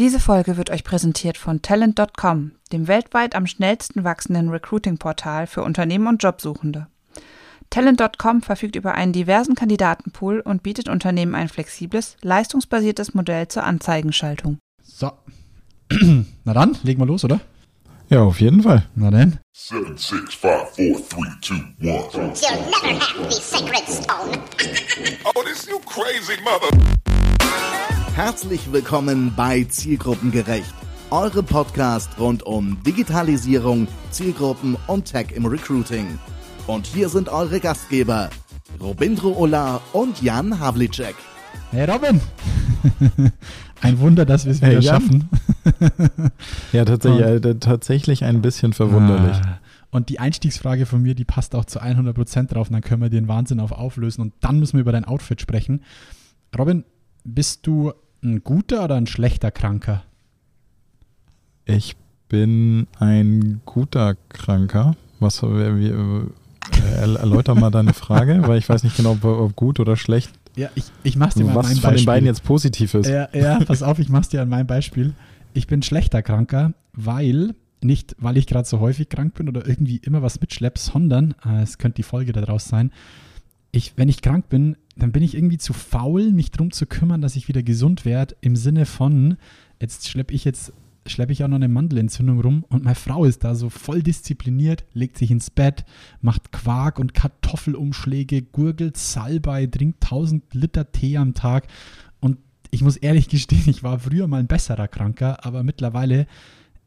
Diese Folge wird euch präsentiert von Talent.com, dem weltweit am schnellsten wachsenden Recruiting-Portal für Unternehmen und Jobsuchende. Talent.com verfügt über einen diversen Kandidatenpool und bietet Unternehmen ein flexibles, leistungsbasiertes Modell zur Anzeigenschaltung. So. Na dann, legen wir los, oder? Ja, auf jeden Fall. Na dann. Seven, six, five, four, three, two, one. You'll never have the sacred stone. Oh, this you crazy mother. Herzlich willkommen bei Zielgruppengerecht, eure Podcast rund um Digitalisierung, Zielgruppen und Tech im Recruiting. Und hier sind eure Gastgeber, Robindro Ola und Jan Havlicek. Hey Robin! ein Wunder, dass wir es wieder Hey, schaffen. Ja, tatsächlich, äh, tatsächlich ein bisschen verwunderlich. Ah. Und die Einstiegsfrage von mir, die passt auch zu 100% drauf. Und dann können wir den Wahnsinn auf auflösen. Und dann müssen wir über dein Outfit sprechen. Robin, bist du ein guter oder ein schlechter Kranker? Ich bin ein guter Kranker. Was, wie, äh, er- erläuter mal deine Frage, weil ich weiß nicht genau, ob, ob gut oder schlecht, Ja, ich, ich mach's dir mal an was meinem von den Beispiel. beiden jetzt positiv ist. Ja, ja, pass auf, ich mach's dir an meinem Beispiel. Ich bin schlechter Kranker, weil, nicht weil ich gerade so häufig krank bin oder irgendwie immer was mitschlepp, sondern, äh, es könnte die Folge daraus sein, ich, wenn ich krank bin, dann bin ich irgendwie zu faul, mich drum zu kümmern, dass ich wieder gesund werde, im Sinne von, jetzt schleppe ich jetzt, schleppe ich auch noch eine Mandelentzündung rum und meine Frau ist da so voll diszipliniert, legt sich ins Bett, macht Quark und Kartoffelumschläge, gurgelt Salbei, trinkt 1000 Liter Tee am Tag und ich muss ehrlich gestehen, ich war früher mal ein besserer Kranker, aber mittlerweile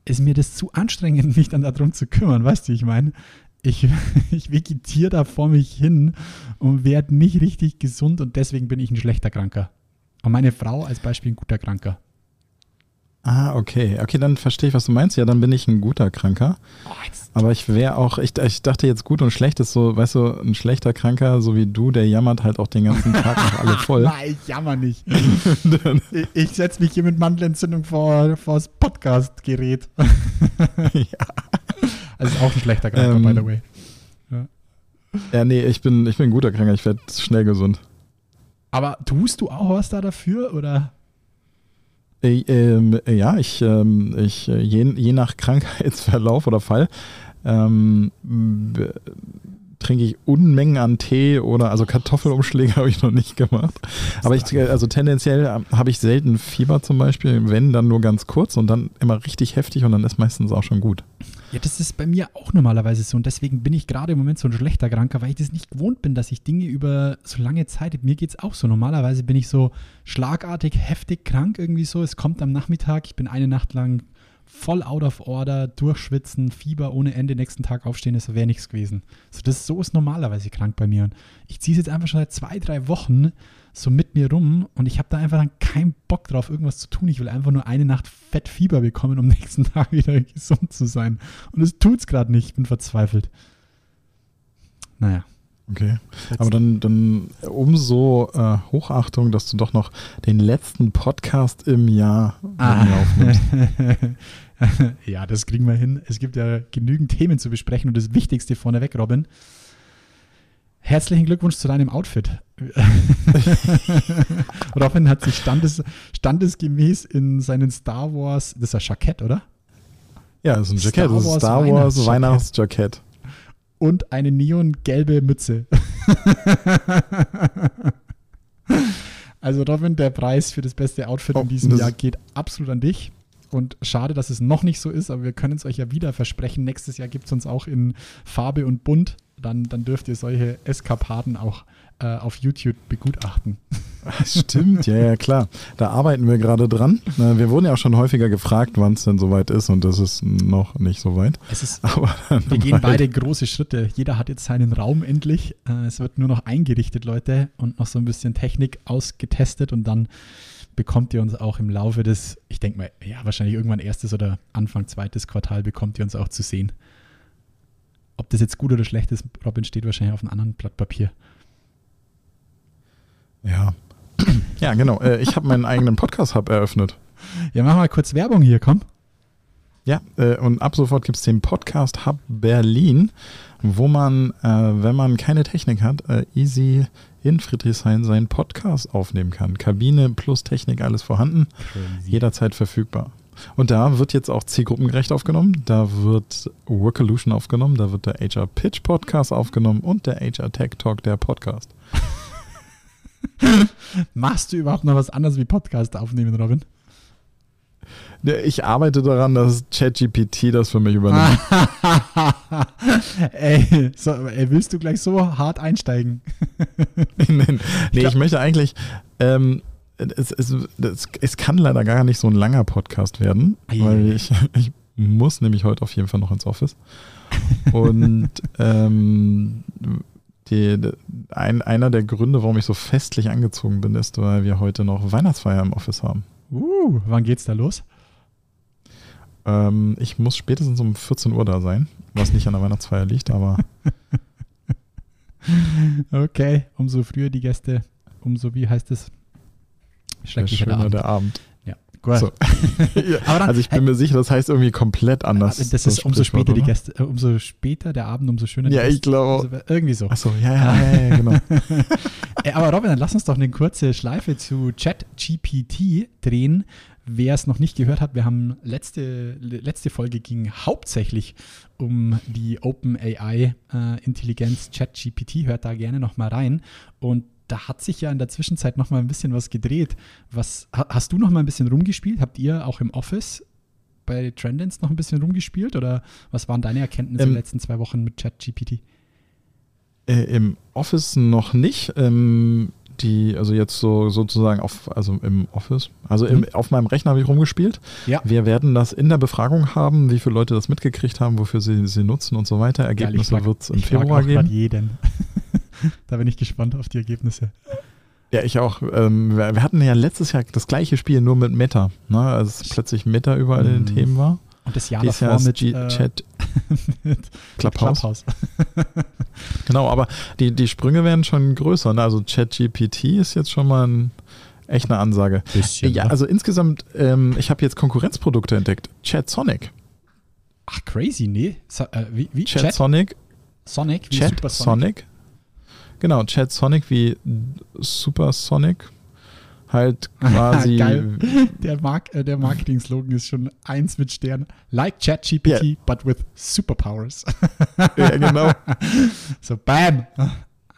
ist mir das zu anstrengend, mich dann darum zu kümmern, weißt du, ich meine? Ich, ich vegetiere da vor mich hin und werde nicht richtig gesund und deswegen bin ich ein schlechter Kranker. Und meine Frau als Beispiel ein guter Kranker. Ah, okay. Okay, dann verstehe ich, was du meinst. Ja, dann bin ich ein guter Kranker. Aber ich wäre auch, ich, ich dachte jetzt gut und schlecht ist so, weißt du, ein schlechter Kranker, so wie du, der jammert halt auch den ganzen Tag noch alle voll. Nein, ich jammer nicht. ich ich setze mich hier mit Mandelentzündung vor, vor das Podcast-Gerät. Also ist auch ein schlechter Kranker, Ähm, by the way. Ja, nee, ich bin, ich bin ein guter Kranker. Ich werde schnell gesund. Aber tust du auch was da dafür oder? Äh, ähm, äh, ja, ich, ähm, ich äh, je, je nach Krankheitsverlauf oder Fall ähm, trinke ich Unmengen an Tee oder also Kartoffelumschläge habe ich noch nicht gemacht. Aber ich, äh, also tendenziell ähm, habe ich selten Fieber zum Beispiel, wenn dann nur ganz kurz und dann immer richtig heftig und dann ist meistens auch schon gut. Ja, das ist bei mir auch normalerweise so und deswegen bin ich gerade im Moment so ein schlechter Kranker, weil ich das nicht gewohnt bin, dass ich Dinge über so lange Zeit, mir geht es auch so, normalerweise bin ich so schlagartig, heftig krank irgendwie so, es kommt am Nachmittag, ich bin eine Nacht lang voll out of order, durchschwitzen, Fieber ohne Ende, nächsten Tag aufstehen, das wäre nichts gewesen. So, das, so ist normalerweise krank bei mir und ich ziehe es jetzt einfach schon seit zwei, drei Wochen so mit mir rum und ich habe da einfach dann keinen Bock drauf, irgendwas zu tun. Ich will einfach nur eine Nacht Fettfieber bekommen, um nächsten Tag wieder gesund zu sein. Und es tut's gerade nicht. Ich bin verzweifelt. Naja. Okay. Aber dann, dann umso äh, Hochachtung, dass du doch noch den letzten Podcast im Jahr Ah. aufnimmst. ja, das kriegen wir hin. Es gibt ja genügend Themen zu besprechen und das Wichtigste vorneweg, Robin. Herzlichen Glückwunsch zu deinem Outfit. Robin hat sich standes, standesgemäß in seinen Star Wars, das ist ein Jackett, oder? Ja, das ist ein Jackett. Das ist Wars Star Wars Weihnachtsjackett. Und eine neongelbe Mütze. also Robin, der Preis für das beste Outfit Oh, in diesem Jahr geht absolut an dich. Und schade, dass es noch nicht so ist, aber wir können es euch ja wieder versprechen. Nächstes Jahr gibt es uns auch in Farbe und Bunt. Dann, dann dürft ihr solche Eskapaden auch äh, auf YouTube begutachten. Stimmt, ja, ja, klar. Da arbeiten wir gerade dran. Na, Wir wurden ja auch schon häufiger gefragt, wann es denn soweit ist und das ist noch nicht so weit. Es ist, Aber wir gehen beide große Schritte. Jeder hat jetzt seinen Raum endlich. Äh, es wird nur noch eingerichtet, Leute, und noch so ein bisschen Technik ausgetestet und dann bekommt ihr uns auch im Laufe des, ich denke mal, ja, wahrscheinlich irgendwann erstes oder Anfang zweites Quartal bekommt ihr uns auch zu sehen. Ob das jetzt gut oder schlecht ist, Robin steht wahrscheinlich auf einem anderen Blatt Papier. Ja. Ja, genau. Äh, Ich habe meinen eigenen Podcast-Hub eröffnet. Ja, mach mal kurz Werbung hier, komm. Ja, äh, und ab sofort gibt es den Podcast Hub Berlin, wo man, äh, wenn man keine Technik hat, äh, easy in Friedrichshain seinen Podcast aufnehmen kann. Kabine plus Technik, alles vorhanden, jederzeit verfügbar. Und da wird jetzt auch zielgruppengerecht aufgenommen, da wird Workolution aufgenommen, da wird der HR Pitch Podcast aufgenommen und der HR Tech Talk, der Podcast. Machst du überhaupt noch was anderes wie Podcast aufnehmen, Robin? Ich arbeite daran, dass ChatGPT das für mich übernimmt. ey, so, ey, willst du gleich so hart einsteigen? nee, nee ich möchte eigentlich, ähm, es, es, es, es kann leider gar nicht so ein langer Podcast werden, weil ich, ich muss nämlich heute auf jeden Fall noch ins Office. Und ähm, die, ein, einer der Gründe, warum ich so festlich angezogen bin, ist, weil wir heute noch Weihnachtsfeier im Office haben. Uh, wann geht's da los? Ähm, ich muss spätestens um 14 Uhr da sein, was nicht an der Weihnachtsfeier liegt, aber Okay, umso früher die Gäste, umso wie heißt es? der Schrecklicher Abend. der Abend. Gut. So. Ja, dann- also ich bin mir sicher, das heißt irgendwie komplett anders. das ist umso später die? Gäste, äh, umso später der Abend, umso schöner die Ja, ich glaube. Also, irgendwie so. Achso, ja, ja, ja, ja, genau. Ey, aber Robin, dann lass uns doch eine kurze Schleife zu ChatGPT drehen. Wer es noch nicht gehört hat, wir haben letzte, letzte Folge ging hauptsächlich um die OpenAI äh, Intelligenz ChatGPT. Hört da gerne noch mal rein. Und da hat sich ja in der Zwischenzeit noch mal ein bisschen was gedreht. Was ha- hast du noch mal ein bisschen rumgespielt? Habt ihr auch im Office bei Trendens noch ein bisschen rumgespielt oder was waren deine Erkenntnisse in Ähm, den letzten zwei Wochen mit ChatGPT? Äh, Im Office noch nicht. Ähm, die, also jetzt so sozusagen auf, also im Office, also im, Mhm. auf meinem Rechner habe ich rumgespielt. Ja. Wir werden das in der Befragung haben, wie viele Leute das mitgekriegt haben, wofür sie sie nutzen und so weiter. Ergebnisse wird es im Februar geben. jeden. da bin ich gespannt auf die Ergebnisse. Ja, ich auch. Ähm, wir, hatten ja letztes Jahr das gleiche Spiel nur mit Meta, ne? als plötzlich Meta überall in den Mhm. Themen war. Und das Jahr Jahr davor mit, G äh, Chat mit Clubhouse. Clubhouse. Genau, aber die, die Sprünge werden schon größer. Ne? Also ChatGPT ist jetzt schon mal ein, echt eine Ansage. Bisschen, Ja, oder? also insgesamt, ähm, ich habe jetzt Konkurrenzprodukte entdeckt. ChatSonic. Ach, crazy, nee. So, äh, wie, wie? Chat, ChatSonic, Sonic? Wie Chat Supersonic? Sonic. Genau, ChatSonic wie Supersonic. Halt quasi. Geil. Der, Mark, äh, der Marketing-Slogan ist schon eins mit Stern. Like ChatGPT, Ja. but with superpowers. ja, genau. so, bam.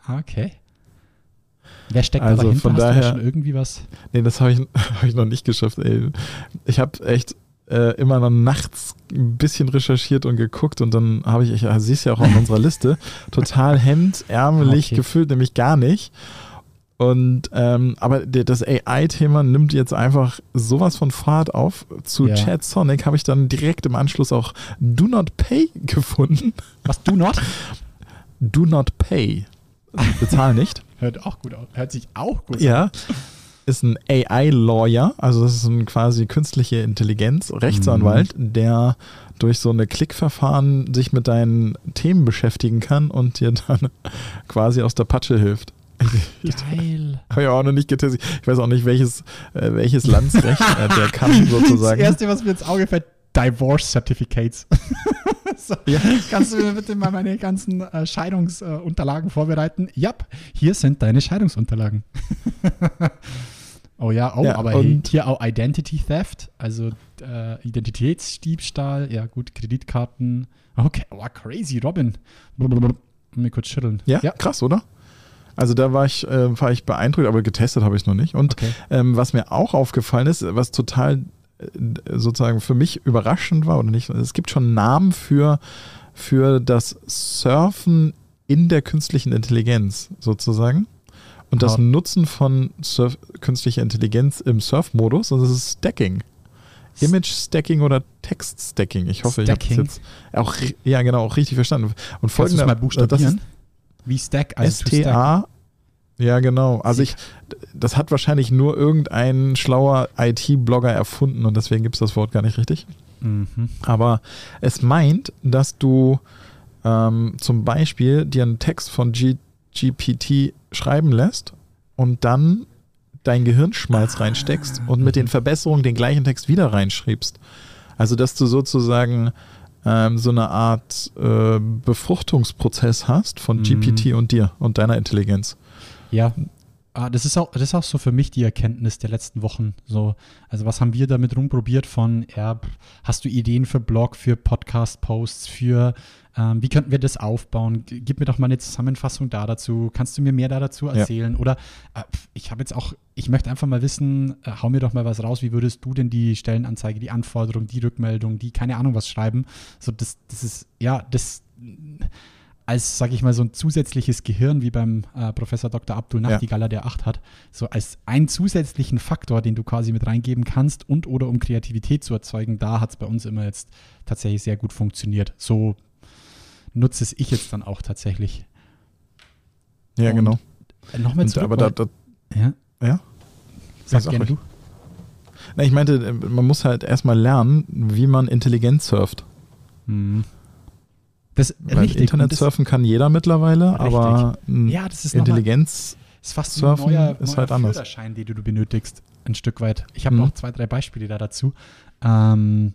Okay. Wer steckt Also da dahinter? von Hast du da daher- schon irgendwie was? Nee, das habe ich, hab ich noch nicht geschafft, ey. Ich habe echt äh, immer noch nachts ein bisschen recherchiert und geguckt und dann habe ich, ich ja, siehst ja auch auf unserer Liste, total hemdärmelig Okay. gefüllt, nämlich gar nicht. Und ähm, aber der- das AI-Thema nimmt jetzt einfach sowas von Fahrt auf. Zu Ja. Chat Sonic habe ich dann direkt im Anschluss auch Do Not Pay gefunden. Was, do not? Do Not Pay. Also bezahl nicht. Hört auch gut aus. Hört sich auch gut an. Ja. Ist ein AI-Lawyer, also das ist ein quasi künstliche Intelligenz, Rechtsanwalt, Mhm. der durch so eine Klickverfahren sich mit deinen Themen beschäftigen kann und dir dann quasi aus der Patsche hilft. Geil. Habe ich auch noch nicht getestet. Ich weiß auch nicht, welches, äh, welches Landsrecht äh, der kann sozusagen. Das erste, was mir ins Auge fällt, Divorce Certificates. so, Kannst du mir bitte mal meine ganzen äh, Scheidungsunterlagen vorbereiten? Ja, hier sind deine Scheidungsunterlagen. Oh ja, oh, Ja, aber hier auch Identity Theft, also äh, Identitätsdiebstahl, ja gut, Kreditkarten. Okay, oh, crazy, Robin. Blablabla. Mir kurz schütteln. Ja, krass, oder? Also da war ich, äh, war ich beeindruckt, aber getestet habe ich es noch nicht. Und Okay. ähm, was mir auch aufgefallen ist, was total äh, sozusagen für mich überraschend war oder nicht, es gibt schon Namen für, für das Surfen in der künstlichen Intelligenz sozusagen. Und das Ah. Nutzen von Surf, künstlicher Intelligenz im Surf-Modus, und das ist Stacking. Image Stacking oder Text Stacking. Ich hoffe, Stacking? ich habe es jetzt auch, ja genau, auch richtig verstanden. Und Kannst du es folgender, mal ist buchstabieren? Wie Stack, also. STA. Ja, genau. Also ich, das hat wahrscheinlich nur irgendein schlauer IT-Blogger erfunden und deswegen gibt es das Wort gar nicht richtig. Mhm. Aber es meint, dass du ähm, zum Beispiel dir einen Text von G GPT schreiben lässt und dann dein Gehirnschmalz reinsteckst und mit den Verbesserungen den gleichen Text wieder reinschreibst. Also, dass du sozusagen ähm, so eine Art äh, Befruchtungsprozess hast von Mhm. GPT und dir und deiner Intelligenz. Ja, ah, das ist auch, das ist auch so für mich die Erkenntnis der letzten Wochen. So, also was haben wir damit rumprobiert von, ja, hast du Ideen für Blog, für Podcast-Posts, für ähm, wie könnten wir das aufbauen? Gib mir doch mal eine Zusammenfassung da dazu. Kannst du mir mehr da dazu erzählen? Oder äh, ich habe jetzt auch, ich möchte einfach mal wissen, äh, hau mir doch mal was raus, wie würdest du denn die Stellenanzeige, die Anforderung, die Rückmeldung, die keine Ahnung was schreiben? So, das, das ist, ja, das als, sag ich mal, so ein zusätzliches Gehirn wie beim äh, Professor Dr. Abdul Ja. Nachtigaller, der acht hat, so als einen zusätzlichen Faktor, den du quasi mit reingeben kannst und oder um Kreativität zu erzeugen, da hat es bei uns immer jetzt tatsächlich sehr gut funktioniert. So nutze es ich jetzt dann auch tatsächlich. Ja, Und genau. Äh, Nochmal zurück. aber da, da, ja, ja. sag Sag gerne du. Na, ich meinte, äh, man muss halt erstmal lernen, wie man intelligent surft. Hm. Das, Weil richtig. Internet das, surfen kann jeder mittlerweile, aber ein ja, das ist Intelligenz, ist fast Surfen ein neuer, ist neuer halt anders. Führerschein, den du benötigst, ein Stück weit. Ich habe Mhm. noch zwei, drei Beispiele da dazu. Ähm,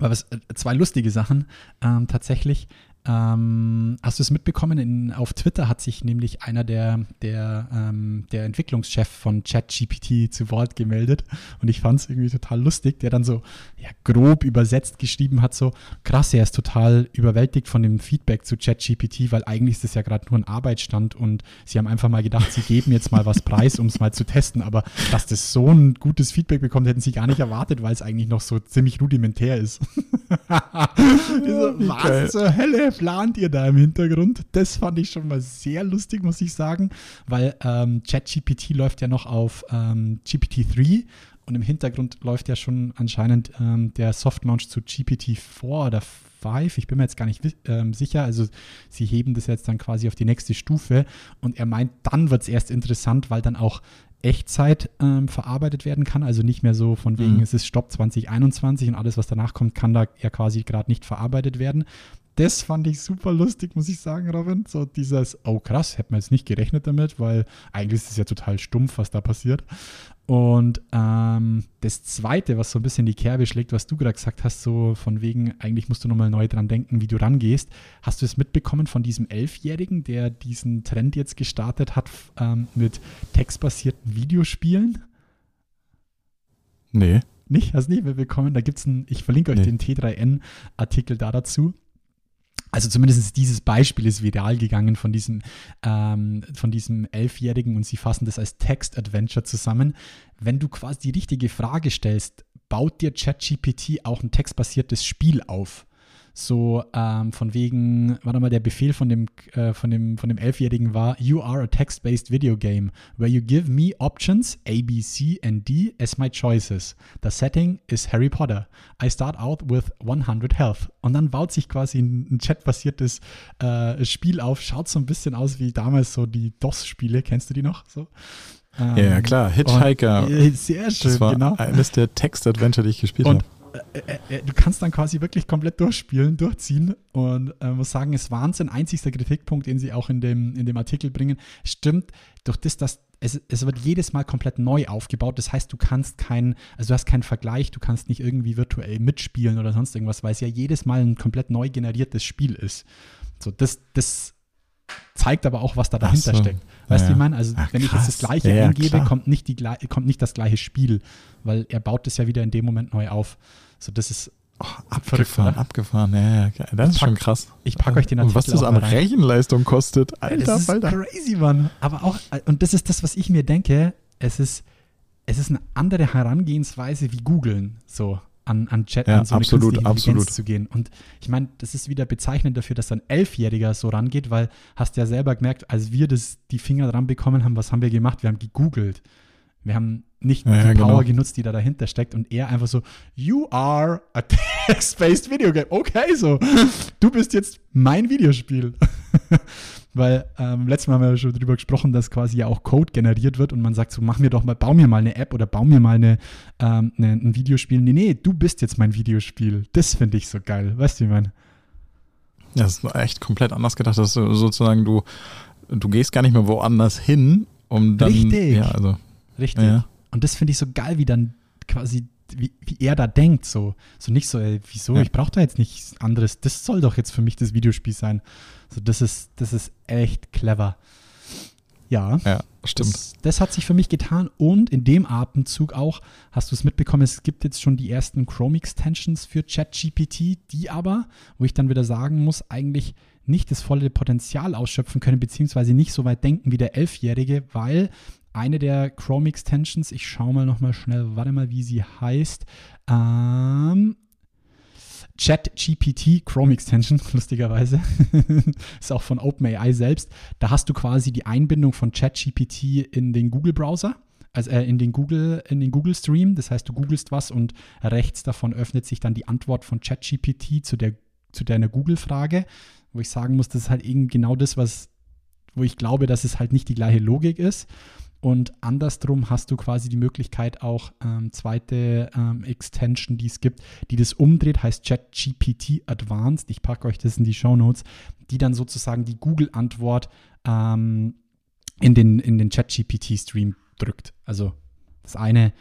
aber was, äh, zwei lustige Sachen. Ähm, tatsächlich, ähm, hast du es mitbekommen? In, auf Twitter hat sich nämlich einer der, der, ähm, der Entwicklungschef von ChatGPT zu Wort gemeldet. Und ich fand es irgendwie total lustig, der dann so ja, grob übersetzt geschrieben hat, so krass, er ist total überwältigt von dem Feedback zu ChatGPT, weil eigentlich ist das ja gerade nur ein Arbeitsstand und sie haben einfach mal gedacht, sie geben jetzt mal was preis, um es mal zu testen, aber dass das so ein gutes Feedback bekommt, hätten sie gar nicht erwartet, weil es eigentlich noch so ziemlich rudimentär ist. So, was zur Hölle plant ihr da im Hintergrund? Das fand ich schon mal sehr lustig, muss ich sagen, weil ähm, ChatGPT läuft ja noch auf ähm, GPT-3 und im Hintergrund läuft ja schon anscheinend ähm, der Softlaunch zu GPT-4 oder 5. Ich bin mir jetzt gar nicht ähm, sicher. Also sie heben das jetzt dann quasi auf die nächste Stufe und er meint, dann wird es erst interessant, weil dann auch Echtzeit ähm, verarbeitet werden kann. Also nicht mehr so von wegen, Mhm. es ist Stopp 2021 und alles, was danach kommt, kann da ja quasi gerade nicht verarbeitet werden. Das fand ich super lustig, muss ich sagen, Robin. So dieses, oh krass, hätte man jetzt nicht gerechnet damit, weil eigentlich ist es ja total stumpf, was da passiert. Und ähm, das Zweite, was so ein bisschen die Kerbe schlägt, was du gerade gesagt hast, so von wegen, eigentlich musst du nochmal neu dran denken, wie du rangehst. Hast du es mitbekommen von diesem Elfjährigen, der diesen Trend jetzt gestartet hat ähm, mit textbasierten Videospielen? nee. Nicht? Hast du nicht mitbekommen? Da gibt es einen, ich verlinke euch Nee. den T3N-Artikel da dazu. Also zumindest dieses Beispiel ist viral gegangen von diesem, ähm, von diesem Elfjährigen und sie fassen das als Text-Adventure zusammen. Wenn du quasi die richtige Frage stellst, baut dir ChatGPT auch ein textbasiertes Spiel auf. So ähm, von wegen, warte mal, der Befehl von dem, äh, von dem, von dem Elfjährigen war, You are a text-based video game, where you give me options A, B, C and D as my choices. The setting is Harry Potter. I start out with 100 health. Und dann baut sich quasi ein, ein chatbasiertes äh, Spiel auf, schaut so ein bisschen aus wie damals so die DOS-Spiele, kennst du die noch? So? Ja, klar. Hitchhiker. Und, sehr schön, das war genau. eines der Text-Adventure, die ich gespielt Und habe. Äh, äh, du kannst dann quasi wirklich komplett durchspielen, durchziehen und äh, muss sagen, es Wahnsinn. Einzigster Kritikpunkt, den sie auch in dem, in dem Artikel bringen, stimmt, durch das, dass es, es wird jedes Mal komplett neu aufgebaut. Das heißt, du kannst keinen, also du hast keinen Vergleich, du kannst nicht irgendwie virtuell mitspielen oder sonst irgendwas, weil es ja jedes Mal ein komplett neu generiertes Spiel ist. So, das, das zeigt aber auch, was da dahinter so. steckt. Weißt du, Ja, wie ich meine? Also, Ach, wenn ich jetzt das. Gleiche Ja, eingebe, klar. kommt nicht, die, kommt nicht das gleiche Spiel, weil er baut das ja wieder in dem Moment neu auf. So, das ist, Oh, verrückt, abgefahren, oder? abgefahren. Ja, ja, das ist pack- schon krass. ich packe euch den Und was Artikel das an. Rechenleistung kostet. Alter, das ist Alter. crazy, Mann. Aber auch, und das ist das, was ich mir denke, es ist, es ist eine andere Herangehensweise wie googeln, so an, an Chat, Ja, an so eine absolut, künstliche Intelligenz absolut. zu gehen. Und ich meine, das ist wieder bezeichnend dafür, dass ein Elfjähriger so rangeht, weil hast ja selber gemerkt, als wir das, die Finger dran bekommen haben, was haben wir gemacht? Wir haben gegoogelt. Wir haben nicht Ja, die ja, Power genau. genutzt, die da dahinter steckt und er einfach so, you are a text-based video game. Okay, so, du bist jetzt mein Videospiel. Weil ähm, letztes Mal haben wir ja schon drüber gesprochen, dass quasi ja auch Code generiert wird und man sagt so, mach mir doch mal, bau mir mal eine App oder bau mir mal eine, ähm, eine, ein Videospiel. Nee, nee, du bist jetzt mein Videospiel. Das finde ich so geil. Weißt du, wie ich meine? Ja, das ist echt komplett anders gedacht, dass du sozusagen du, du gehst gar nicht mehr woanders hin, um dann. Richtig. Ja, also. Richtig. Ja. Und das finde ich so geil, wie dann quasi wie, wie er da denkt, so. So nicht so, ey, wieso, Ja. ich brauche da jetzt nichts anderes. Das soll doch jetzt für mich das Videospiel sein. So, das ist, das ist echt clever. Ja. Ja, stimmt. Das, das hat sich für mich getan und in dem Atemzug auch, hast du es mitbekommen, es gibt jetzt schon die ersten Chrome-Extensions für ChatGPT, die aber, wo ich dann wieder sagen muss, eigentlich nicht das volle Potenzial ausschöpfen können, beziehungsweise nicht so weit denken wie der Elfjährige, weil eine der Chrome-Extensions, ich schaue mal nochmal schnell, warte mal, wie sie heißt, ähm, ChatGPT Chrome Extension, lustigerweise, ist auch von OpenAI selbst. Da hast du quasi die Einbindung von ChatGPT in den Google-Browser, also äh, in den Google, in den Google Stream. Das heißt, du googelst was und rechts davon öffnet sich dann die Antwort von ChatGPT zu der zu deiner Google-Frage, wo ich sagen muss, das ist halt eben genau das, was, wo ich glaube, dass es halt nicht die gleiche Logik ist. Und andersrum hast du quasi die Möglichkeit, auch ähm, zweite ähm, Extension, die es gibt, die das umdreht, heißt ChatGPT Advanced. Ich packe euch das in die Show Notes, die dann sozusagen die Google-Antwort ähm, in den, in den ChatGPT-Stream drückt. Also das eine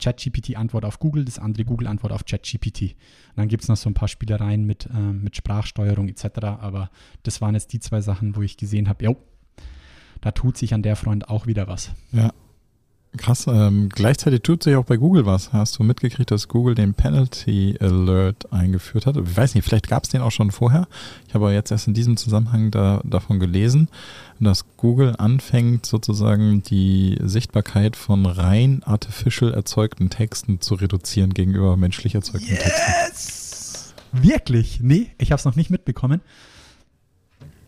ChatGPT-Antwort auf Google, das andere Google-Antwort auf ChatGPT. Dann gibt es noch so ein paar Spielereien mit, ähm, mit Sprachsteuerung etc. Aber das waren jetzt die zwei Sachen, wo ich gesehen habe, jo, da tut sich an der Front auch wieder was. Ja. Krass. Ähm, gleichzeitig tut sich auch bei Google was. Hast du mitgekriegt, dass Google den Penalty Alert eingeführt hat? Ich weiß nicht, vielleicht gab es den auch schon vorher. Ich habe aber jetzt erst in diesem Zusammenhang da, davon gelesen, dass Google anfängt, sozusagen die Sichtbarkeit von rein artificial erzeugten Texten zu reduzieren gegenüber menschlich erzeugten Texten. Yes! Wirklich? Nee, ich habe es noch nicht mitbekommen.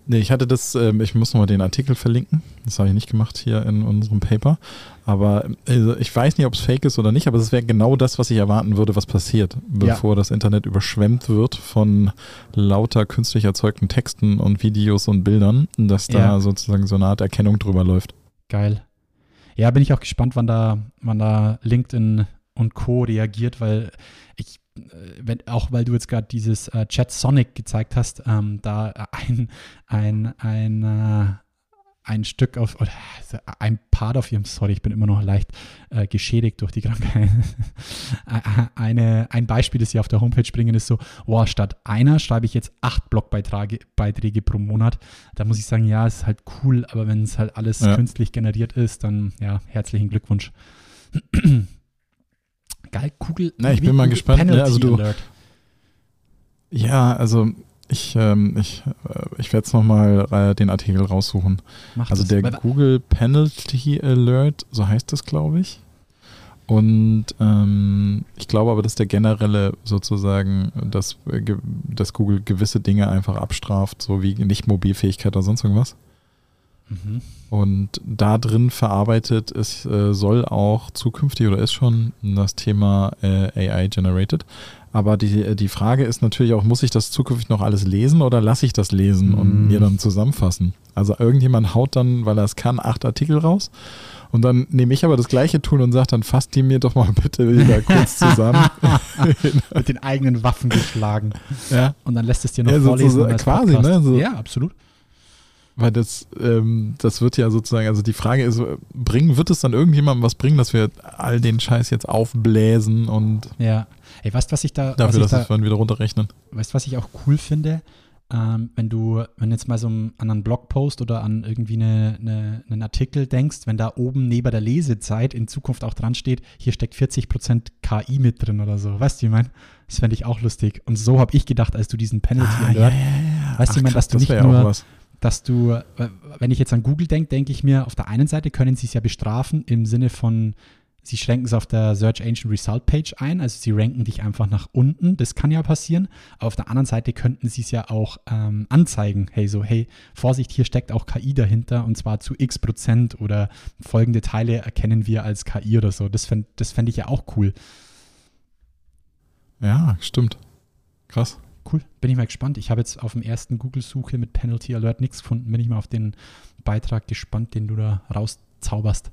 Nee, ich hatte das, ähm, ich muss nochmal den Artikel verlinken. Das habe ich nicht gemacht hier in unserem Paper. Aber also ich weiß nicht, ob es fake ist oder nicht, aber es wäre genau das, was ich erwarten würde, was passiert, bevor das Internet überschwemmt wird von lauter künstlich erzeugten Texten und Videos und Bildern, dass da Ja. sozusagen so eine Art Erkennung drüber läuft. Geil. Ja, bin ich auch gespannt, wann da, wann da LinkedIn und Co. reagiert, weil ich, wenn, auch weil du jetzt gerade dieses äh, Chat Sonic gezeigt hast, ähm, da ein, ein, ein, äh, ein Stück auf, oder ein Part auf ihrem, sorry, ich bin immer noch leicht äh, geschädigt durch die Krankheit. Eine, ein Beispiel, das sie auf der Homepage bringen, ist so, wow, statt einer schreibe ich jetzt acht Blogbeiträge Beiträge pro Monat. Da muss ich sagen, ja, es ist halt cool, aber wenn es halt alles Ja. künstlich generiert ist, dann ja, herzlichen Glückwunsch. Geil, Kugel. Na, ich bin mal gespannt, ne? Penalty Also du- Alert. Ja, also ich, ähm, ich, äh, ich werde jetzt nochmal äh, den Artikel raussuchen. Macht Also das. der Weil- Google Penalty Alert, so heißt das, glaube ich. Und ähm, ich glaube aber, dass der generelle sozusagen, dass, äh, dass Google gewisse Dinge einfach abstraft, so wie Nicht-Mobilfähigkeit oder sonst irgendwas. Mhm. Und da drin verarbeitet es äh, soll auch zukünftig oder ist schon das Thema äh, AI generated. Aber die, die Frage ist natürlich auch, muss ich das zukünftig noch alles lesen oder lasse ich das lesen und Mm. mir dann zusammenfassen? Also irgendjemand haut dann, weil er es kann, acht Artikel raus und dann nehme ich aber das gleiche Tool und sage dann, fasst die mir doch mal bitte wieder kurz zusammen. Mit den eigenen Waffen geschlagen. ja. Und dann lässt es dir noch Ja, vorlesen. sozusagen- als quasi, Podcast. ne, so. Ja, absolut. Weil das, ähm, das wird ja sozusagen, also die Frage ist, bringen, wird es dann irgendjemandem was bringen, dass wir all den Scheiß jetzt aufbläsen und Ja. Ey, weißt du, was ich da, dafür, dass da wir es dann wieder runterrechnen? Weißt du, was ich auch cool finde? Ähm, wenn du, wenn jetzt mal so an einen Blogpost oder an irgendwie eine, eine, einen Artikel denkst, wenn da oben neben der Lesezeit in Zukunft auch dran steht, hier steckt 40% KI mit drin oder so. Weißt du, wie ich meine? Das fände ich auch lustig. Und so habe ich gedacht, als du diesen Penalty Alert, ja. Weißt du, ich meine, dass du nicht nur-. Dass du, wenn ich jetzt an Google denke, denke ich mir, auf der einen Seite können sie es ja bestrafen im Sinne von, sie schränken es auf der Search Engine Result Page ein, also sie ranken dich einfach nach unten, das kann ja passieren. Aber auf der anderen Seite könnten sie es ja auch ähm, anzeigen, hey, so, hey, Vorsicht, hier steckt auch KI dahinter und zwar zu x Prozent oder folgende Teile erkennen wir als KI oder so. Das fände das fänd ich ja auch cool. Ja, stimmt. Krass. Cool, bin ich mal gespannt. Ich habe jetzt auf dem ersten Google-Suche mit Penalty Alert nichts gefunden. Bin ich mal auf den Beitrag gespannt, den du da rauszauberst.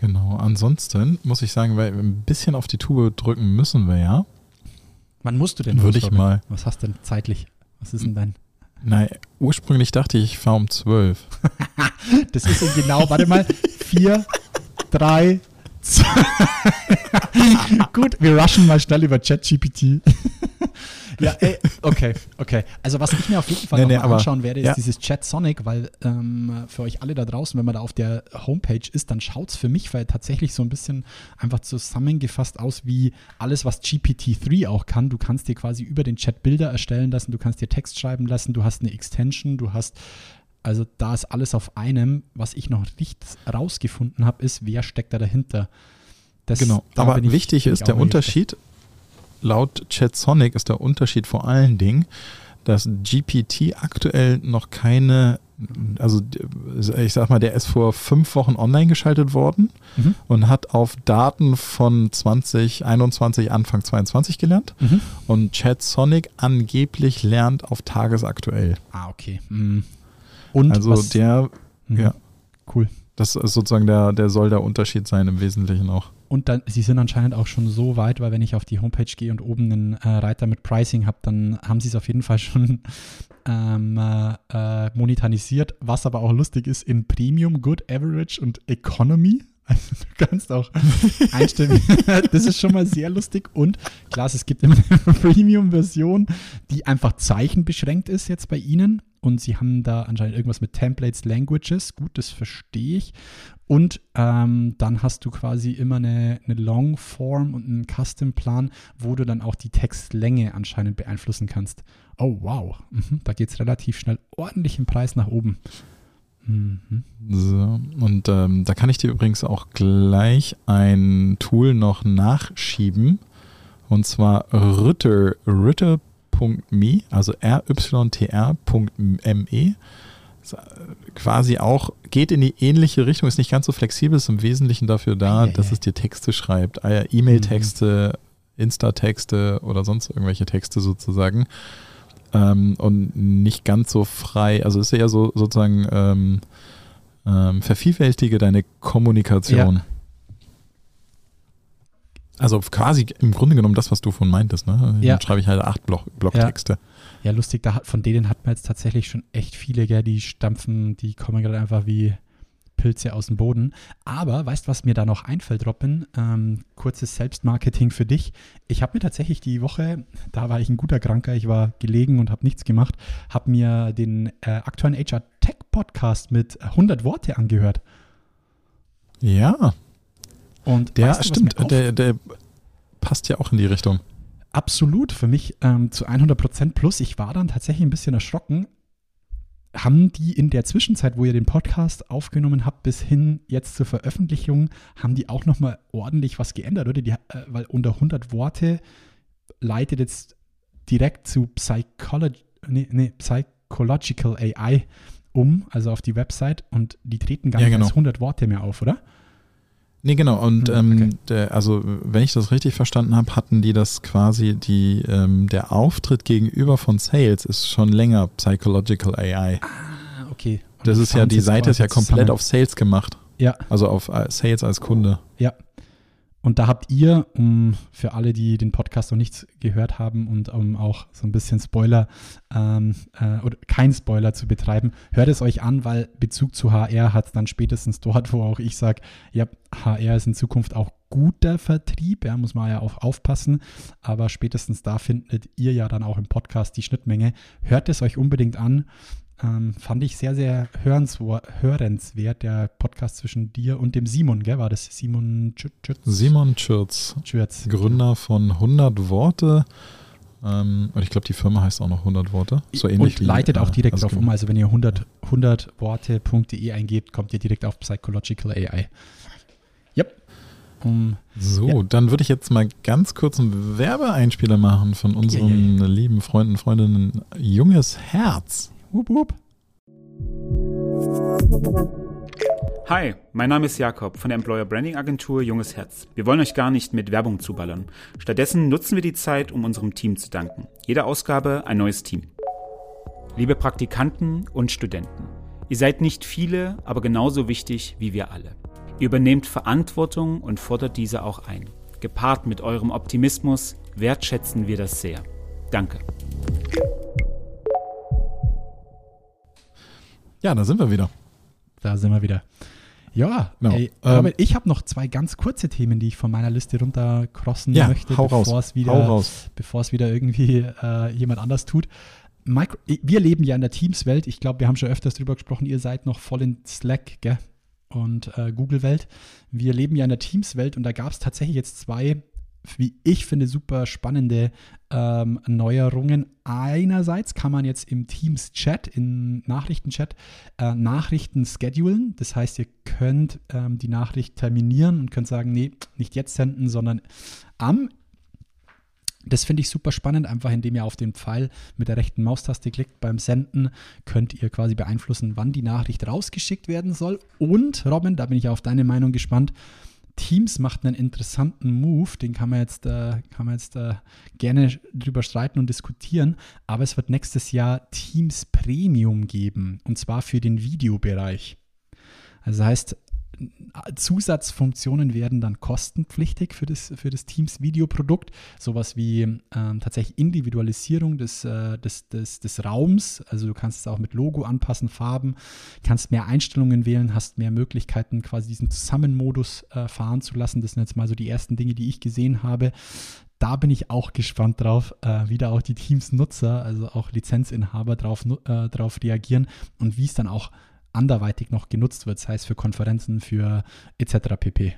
Genau. Ansonsten muss ich sagen, weil ein bisschen auf die Tube drücken müssen wir ja. Wann musst du denn Würde ich mal. Was hast du denn zeitlich? Was ist denn dein? Nein, ursprünglich dachte ich, ich fahre um 12. Das ist in genau, warte mal, vier, drei, Gut, wir rushen mal schnell über ChatGPT. ja, ey, okay, okay. Also was ich mir auf jeden Fall Nee, nee, mal anschauen werde, ist ja. dieses Chat Sonic, weil ähm, für euch alle da draußen, wenn man da auf der Homepage ist, dann schaut es für mich weil tatsächlich so ein bisschen einfach zusammengefasst aus wie alles, was GPT-3 auch kann. Du kannst dir quasi über den Chat Bilder erstellen lassen, du kannst dir Text schreiben lassen, du hast eine Extension, du hast also da ist alles auf einem. Was ich noch nicht rausgefunden habe, ist, wer steckt da dahinter. Das, Genau. da Aber ich- wichtig ist der. Unterschied. Laut ChatSonic ist der Unterschied vor allen Dingen, dass GPT aktuell noch keine, also ich sag mal, der ist vor fünf Wochen online geschaltet worden Mhm. und hat auf Daten von 2021, Anfang 22 gelernt. Mhm. Und ChatSonic angeblich lernt auf tagesaktuell. Ah, okay. Mhm. Und Also was, der, Mhm. ja. Cool. das ist sozusagen der, der soll der Unterschied sein im Wesentlichen auch. Und dann, sie sind anscheinend auch schon so weit, weil wenn ich auf die Homepage gehe und oben einen äh, Reiter mit Pricing habe, dann haben sie es auf jeden Fall schon ähm, äh, äh, monetarisiert, was aber auch lustig ist in Premium, Good, Average und Economy. Also du kannst auch einstellen. das ist schon mal sehr lustig. Und klar, es gibt immer eine Premium-Version, die einfach zeichenbeschränkt ist jetzt bei Ihnen. Und sie haben da anscheinend irgendwas mit Templates, Languages. Gut, das verstehe ich. Und ähm, dann hast du quasi immer eine, eine Longform und einen Custom-Plan, wo du dann auch die Textlänge anscheinend beeinflussen kannst. Oh, wow. Mhm, da geht es relativ schnell ordentlich im Preis nach oben. Mhm. So, und ähm, da kann ich dir übrigens auch gleich ein Tool noch nachschieben. Und zwar Ritter, ritter.me, also rytr.me. Äh, Quasi auch, geht in die ähnliche Richtung, ist nicht ganz so flexibel, ist im Wesentlichen dafür da, Eieiei. dass es dir Texte schreibt. äh, E-Mail-Texte, Insta-Texte oder sonst irgendwelche Texte sozusagen. Ähm, und nicht ganz so frei, also ist eher so sozusagen ähm, ähm, vervielfältige deine Kommunikation. Ja. Also quasi im Grunde genommen das, was du von meintest. Ne? Ja. Dann schreibe ich halt acht Block, Blocktexte. Ja, lustig, da von denen hat man jetzt tatsächlich schon echt viele, gell, die stampfen, die kommen gerade einfach wie Pilze aus dem Boden. Aber weißt du, was mir da noch einfällt, Robin? Ähm, kurzes Selbstmarketing für dich. Ich habe mir tatsächlich die Woche, da war ich ein guter Kranker, ich war gelegen und habe nichts gemacht, habe mir den äh, aktuellen HR Tech Podcast mit 100 Worte angehört. Ja, Und der weißt du, stimmt, der, der passt ja auch in die Richtung. Absolut, für mich ähm, zu 100 Prozent plus. Ich war dann tatsächlich ein bisschen erschrocken. Haben die in der Zwischenzeit, wo ihr den Podcast aufgenommen habt, bis hin jetzt zur Veröffentlichung, haben die auch nochmal ordentlich was geändert, oder? Die, äh, weil unter 100 Worte leitet jetzt direkt zu Psycholo nee, nee, Psychological AI um, also auf die Website, und die treten gar Ja, nicht genau. als 100 Worte mehr auf, oder? Nee, genau. Und Hm, ähm, okay. der, also, wenn ich das richtig verstanden habe, hatten die das quasi, die, ähm, der Auftritt gegenüber von Sales ist schon länger Psychological AI. Ah, okay. Und Das die ist ja, die Seite ist ja komplett zusammen. auf Sales gemacht. Ja, Also auf äh, Sales als Kunde. Ja. Und da habt ihr, um für alle, die den Podcast noch nicht gehört haben und um auch so ein bisschen Spoiler ähm, äh, oder kein Spoiler zu betreiben, hört es euch an, weil Bezug zu HR hat es dann spätestens dort, wo auch ich sage, ja, HR ist in Zukunft auch guter Vertrieb, ja, muss man ja auch aufpassen, aber spätestens da findet ihr ja dann auch im Podcast die Schnittmenge. Hört es euch unbedingt an. Ähm, fand ich sehr, sehr hörenswert, der Podcast zwischen dir und dem Simon, gell? War das Simon Tschütz? Simon Schürz, Tschütz. Gründer von 100 Worte. Ähm, und ich glaube, die Firma heißt auch noch 100 Worte. So ähnlich und leitet wie, auch äh, direkt also drauf um. Also wenn ihr 100, 100worte.de eingebt, kommt ihr direkt auf Psychological AI. Yep. Um, So, Ja. dann würde ich jetzt mal ganz kurz einen Werbeeinspieler machen von unseren Ja, lieben Freunden, Freundinnen Junges Herz. Wup, wup. Hi, mein Name ist Jakob von der Employer Branding Agentur Junges Herz. Wir wollen euch gar nicht mit Werbung zuballern. Stattdessen nutzen wir die Zeit, um unserem Team zu danken. Jede Ausgabe ein neues Team. Liebe Praktikanten und Studenten, ihr seid nicht viele, aber genauso wichtig wie wir alle. Ihr übernehmt Verantwortung und fordert diese auch ein. Gepaart mit eurem Optimismus wertschätzen wir das sehr. Danke. Ja, da sind wir wieder. Da sind wir wieder. Ja, Genau. ey, Ähm, aber ich habe noch zwei ganz kurze Themen, die ich von meiner Liste runtercrossen Ja, möchte, bevor es wieder, wieder irgendwie äh, jemand anders tut. Micro wir leben ja in der Teams-Welt. Ich glaube, wir haben schon öfters drüber gesprochen. Ihr seid noch voll in Slack gell? und äh, Google-Welt. Wir leben ja in der Teams-Welt und da gab es tatsächlich jetzt zwei, wie ich finde, super spannende ähm, Neuerungen. Einerseits kann man jetzt im Teams-Chat, im Nachrichtenchat, äh, Nachrichten schedulen. Das heißt, ihr könnt ähm, die Nachricht terminieren und könnt sagen, nee, nicht jetzt senden, sondern am. Das finde ich super spannend, einfach indem ihr auf den Pfeil mit der rechten Maustaste klickt. Beim Senden könnt ihr quasi beeinflussen, wann die Nachricht rausgeschickt werden soll. Und, Robin, da bin ich auf deine Meinung gespannt. Teams macht einen interessanten Move, den kann man jetzt, äh, kann man jetzt äh, gerne drüber streiten und diskutieren, aber es wird nächstes Jahr Teams Premium geben und zwar für den Videobereich. Also heißt, Zusatzfunktionen werden dann kostenpflichtig für das, für das Teams Videoprodukt. Sowas wie ähm, tatsächlich Individualisierung des, äh, des, des, des Raums. Also du kannst es auch mit Logo anpassen, Farben, kannst mehr Einstellungen wählen, hast mehr Möglichkeiten, quasi diesen Zusammenmodus äh, fahren zu lassen. Das sind jetzt mal so die ersten Dinge, die ich gesehen habe. Da bin ich auch gespannt drauf, äh, wie da auch die Teams-Nutzer, also auch Lizenzinhaber drauf, äh, drauf reagieren und wie es dann auch anderweitig noch genutzt wird, sei es für Konferenzen, für etc. pp.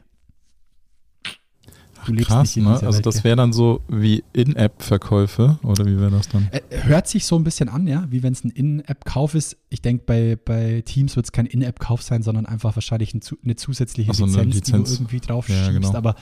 Du lebst Krass, nicht in ne? Also Welt, das wäre dann so wie In-App-Verkäufe oder wie wäre das dann? Äh, Hört sich so ein bisschen an, ja, wie wenn es ein In-App-Kauf ist. Ich denke, bei, bei Teams wird es kein In-App-Kauf sein, sondern einfach wahrscheinlich ein, eine zusätzliche Ach so, eine Lizenz, Lizenz. die du irgendwie drauf Ja, schiebst. genau. Aber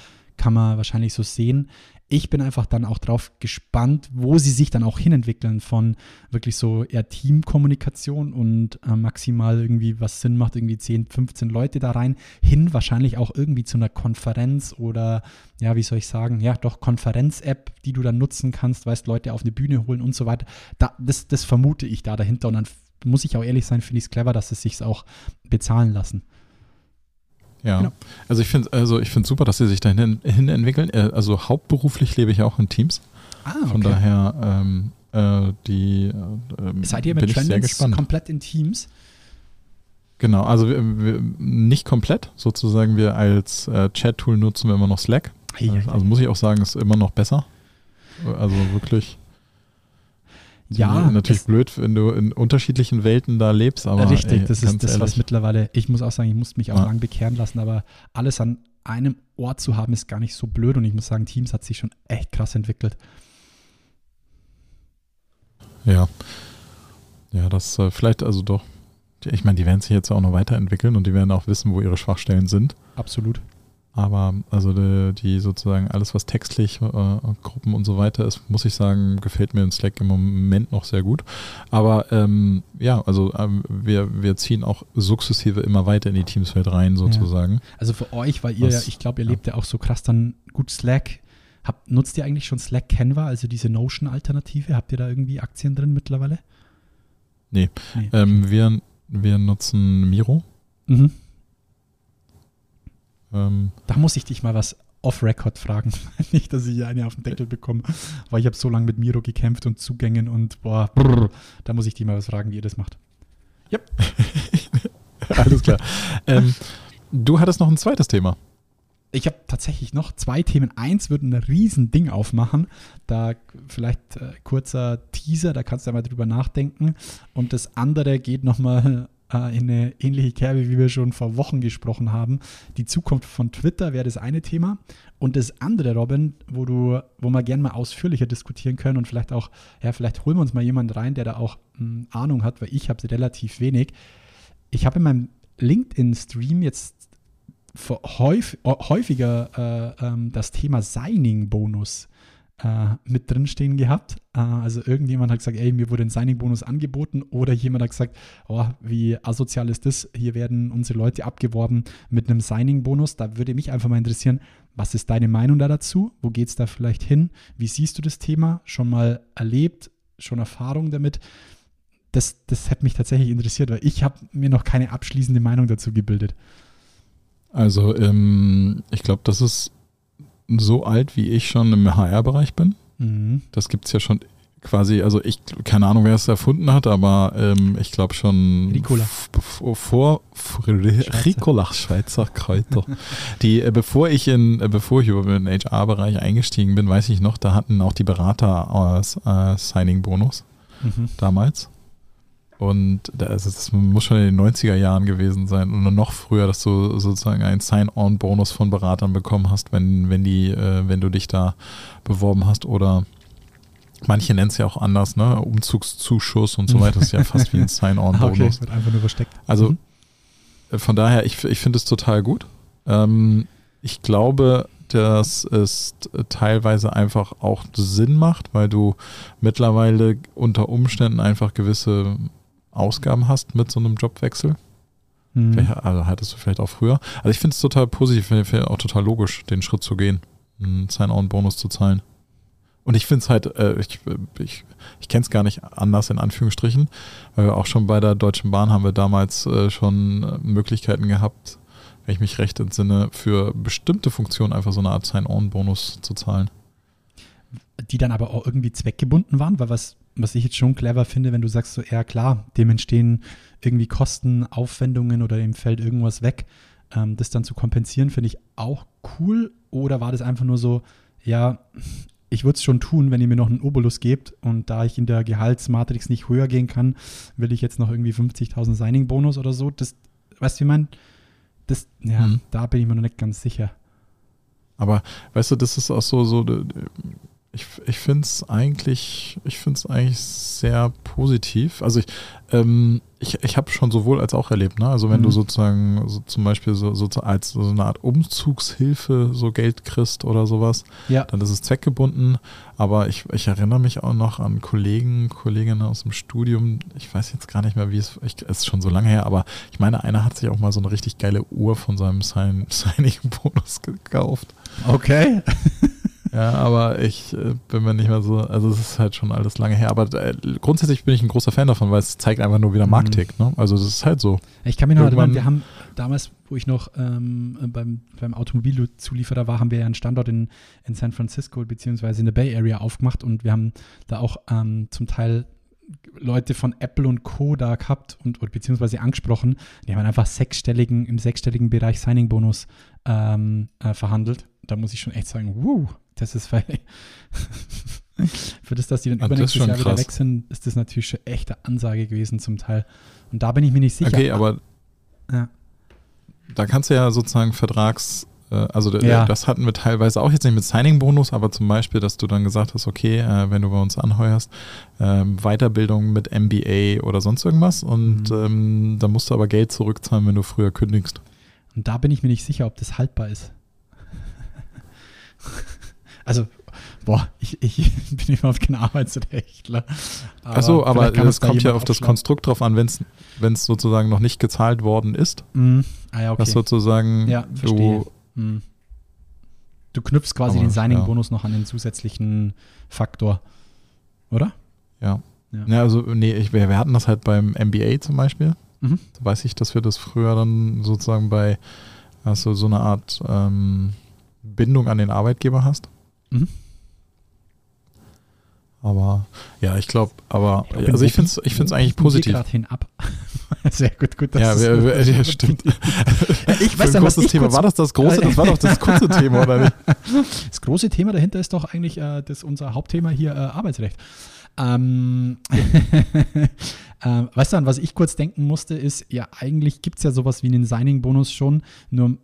kann man wahrscheinlich so sehen. Ich bin einfach dann auch drauf gespannt, wo sie sich dann auch hinentwickeln von wirklich so eher Teamkommunikation und äh, maximal irgendwie, was Sinn macht, irgendwie 10, 15 Leute da rein, hin wahrscheinlich auch irgendwie zu einer Konferenz oder, ja, wie soll ich sagen, ja, doch Konferenz-App, die du dann nutzen kannst, weißt, Leute auf eine Bühne holen und so weiter. Da, das, das vermute ich da dahinter und dann muss ich auch ehrlich sein, finde ich es clever, dass es sich auch bezahlen lassen. Ja, Genau. also ich finde also ich finde super, dass sie sich dahin hin entwickeln. Äh, Also hauptberuflich lebe ich auch in Teams. Ah, Von daher ähm, äh, die äh, ähm, Seid ihr mit gespannt. komplett in Teams? Genau, also wir, wir, nicht komplett, sozusagen wir als äh, Chat-Tool nutzen wir immer noch Slack. Ei, ei, ei. Also muss ich auch sagen, ist immer noch besser. Also wirklich. Ja, natürlich blöd, wenn du in unterschiedlichen Welten da lebst, aber Richtig, ey, das ist das, was ehrlich, mittlerweile, ich muss auch sagen, ich musste mich auch Ja. lang bekehren lassen, aber alles an einem Ort zu haben, ist gar nicht so blöd und ich muss sagen, Teams hat sich schon echt krass entwickelt. Ja. Ja, das äh, vielleicht also doch. Ich meine, die werden sich jetzt auch noch weiterentwickeln und die werden auch wissen, wo ihre Schwachstellen sind. Absolut. Aber also die, die sozusagen alles, was textlich, äh, Gruppen und so weiter ist, muss ich sagen, gefällt mir in Slack im Moment noch sehr gut. Aber ähm, ja, also ähm, wir, wir ziehen auch sukzessive immer weiter in die Teamswelt rein, sozusagen. Also für euch, weil ihr, ja, ich glaube, ihr ja. lebt ja auch so krass dann gut Slack. Habt, nutzt ihr eigentlich schon Slack Canva, also diese Notion-Alternative? Habt ihr da irgendwie Aktien drin mittlerweile? Nee. Nee. Ähm, wir, wir nutzen Miro. Mhm. Ähm, Da muss ich dich mal was off-Record fragen. Nicht, dass ich hier eine auf den Deckel bekomme, weil ich habe so lange mit Miro gekämpft und Zugängen und boah, brr, da muss ich dich mal was fragen, wie ihr das macht. alles klar. ähm, du hattest noch ein zweites Thema. Ich habe tatsächlich noch zwei Themen. Eins wird ein Riesending aufmachen. Da vielleicht äh, kurzer Teaser, da kannst du ja mal drüber nachdenken. Und das andere geht nochmal äh, in eine ähnliche Kerbe, wie wir schon vor Wochen gesprochen haben. Die Zukunft von Twitter wäre das eine Thema. Und das andere, Robin, wo du, wo wir gerne mal ausführlicher diskutieren können und vielleicht auch, ja, vielleicht holen wir uns mal jemanden rein, der da auch mh, Ahnung hat, weil ich habe relativ wenig. Ich habe in meinem LinkedIn-Stream jetzt häufiger äh, ähm, das Thema Signing-Bonus äh, mit drinstehen gehabt. Äh, also irgendjemand hat gesagt, ey, mir wurde ein Signing-Bonus angeboten oder jemand hat gesagt, oh, wie asozial ist das? Hier werden unsere Leute abgeworben mit einem Signing-Bonus. Da würde mich einfach mal interessieren, was ist deine Meinung da dazu? Wo geht es da vielleicht hin? Wie siehst du das Thema? Schon mal erlebt? Schon Erfahrung damit? Das, das hätte mich tatsächlich interessiert, weil ich habe mir noch keine abschließende Meinung dazu gebildet. Also, ähm, ich glaube, das ist so alt, wie ich schon im HR-Bereich bin. Mhm. Das gibt es ja schon quasi, also ich, keine Ahnung, wer es erfunden hat, aber ähm, ich glaube schon Ricola. vor, vor Ricola, Schweizer Kräuter. Die, äh, bevor ich in, äh, bevor ich über den HR-Bereich eingestiegen bin, weiß ich noch, da hatten auch die Berater äh, Signing-Bonus Mhm. damals. Und also das muss schon in den 90er Jahren gewesen sein oder noch früher, dass du sozusagen einen Sign-on-Bonus von Beratern bekommen hast, wenn, wenn die, äh, wenn du dich da beworben hast oder manche nennen es ja auch anders, ne? Umzugszuschuss und so weiter. Das ist ja fast wie ein okay, Sign-on-Bonus. wird einfach nur versteckt. Also Mhm. äh, von daher, ich, ich finde es total gut. Ähm, ich glaube, dass es teilweise einfach auch Sinn macht, weil du mittlerweile unter Umständen einfach gewisse Ausgaben hast mit so einem Jobwechsel. Mhm. Also hattest du vielleicht auch früher. Also ich finde es total positiv, finde find auch total logisch, den Schritt zu gehen, einen Sign-on-Bonus zu zahlen. Und ich finde es halt, äh, ich, ich, ich kenne es gar nicht anders in Anführungsstrichen, wir auch schon bei der Deutschen Bahn haben wir damals äh, schon äh, Möglichkeiten gehabt, wenn ich mich recht entsinne, für bestimmte Funktionen einfach so eine Art Sign-on-Bonus zu zahlen. die dann aber auch irgendwie zweckgebunden waren, weil was, was ich jetzt schon clever finde, wenn du sagst so, ja klar, dem entstehen irgendwie Kosten, Aufwendungen oder dem fällt irgendwas weg, ähm, das dann zu kompensieren, finde ich auch cool. Oder war das einfach nur so, ja, ich würde es schon tun, wenn ihr mir noch einen Obolus gebt und da ich in der Gehaltsmatrix nicht höher gehen kann, will ich jetzt noch irgendwie 50.000 Signing-Bonus oder so. Das, weißt du, wie man, das, ja, Mhm. da bin ich mir noch nicht ganz sicher. Aber weißt du, das ist auch so, so ich, ich finde es eigentlich, ich finde es eigentlich sehr positiv. Also ich, ähm, ich, ich habe schon sowohl als auch erlebt, ne? Also wenn Mhm. du sozusagen so zum Beispiel so, so als so eine Art Umzugshilfe so Geld kriegst oder sowas, Ja. dann ist es zweckgebunden. Aber ich, ich erinnere mich auch noch an Kollegen, Kolleginnen aus dem Studium. Ich weiß jetzt gar nicht mehr, wie es, ich, es ist schon so lange her, aber ich meine, einer hat sich auch mal so eine richtig geile Uhr von seinem Sign- Signing-Bonus gekauft. Okay. Ja, aber ich äh, bin mir nicht mehr so, also es ist halt schon alles lange her. Aber äh, grundsätzlich bin ich ein großer Fan davon, weil es zeigt einfach nur, wie der Markt Mhm. Ne? Also das ist halt so. Ich kann mich noch erinnern, wir haben damals, wo ich noch ähm, beim, beim Automobilzulieferer war, haben wir ja einen Standort in, in San Francisco beziehungsweise in der Bay Area aufgemacht und wir haben da auch ähm, zum Teil Leute von Apple und Co. da gehabt und oder beziehungsweise angesprochen. Die haben einfach sechsstelligen, im sechsstelligen Bereich Signing-Bonus ähm, äh, verhandelt. Da muss ich schon echt sagen, wuh, das ist für, für das, dass die dann ist übernächstes Jahr wieder krass. weg sind, ist das natürlich schon echte Ansage gewesen zum Teil. Und da bin ich mir nicht sicher. Okay, aber Ja. da kannst du ja sozusagen Vertrags, äh, also Ja. das hatten wir teilweise auch jetzt nicht mit Signing-Bonus, aber zum Beispiel, dass du dann gesagt hast, okay, äh, wenn du bei uns anheuerst, ähm, Weiterbildung mit MBA oder sonst irgendwas und Mhm. ähm, dann musst du aber Geld zurückzahlen, wenn du früher kündigst. Und da bin ich mir nicht sicher, ob das haltbar ist. Also, boah, ich, ich bin überhaupt kein Arbeitsrechtler. Achso, aber vielleicht kann es uns da kommt ja auf das. Konstrukt drauf an, wenn es sozusagen noch nicht gezahlt worden ist, Mhm. Ah ja, okay. dass sozusagen Ja, verstehe. du Mhm. Du knüpfst quasi Aber, den Signing-Bonus noch an den zusätzlichen Faktor, oder? Ja. Ja. Ja, also nee, ich, wir, wir hatten das halt beim MBA zum Beispiel. Mhm. Da weiß ich, dass wir das früher dann sozusagen bei, also so eine Art ähm, Bindung an den Arbeitgeber hast. Mhm. Aber ja, ich glaube, aber Robin, also ich finde es ich find's eigentlich positiv. gerade hin ab. Sehr gut, gut. dass Ja, wir, wir, ja, stimmt. ich weiß dann, was ich Thema. War das das große? Das war doch das kurze Thema, oder nicht? Das große Thema dahinter ist doch eigentlich äh, das unser Hauptthema hier, äh, Arbeitsrecht. Ähm, ähm, weißt du, an was ich kurz denken musste, ist, ja, eigentlich gibt es ja sowas wie einen Signing-Bonus schon, nur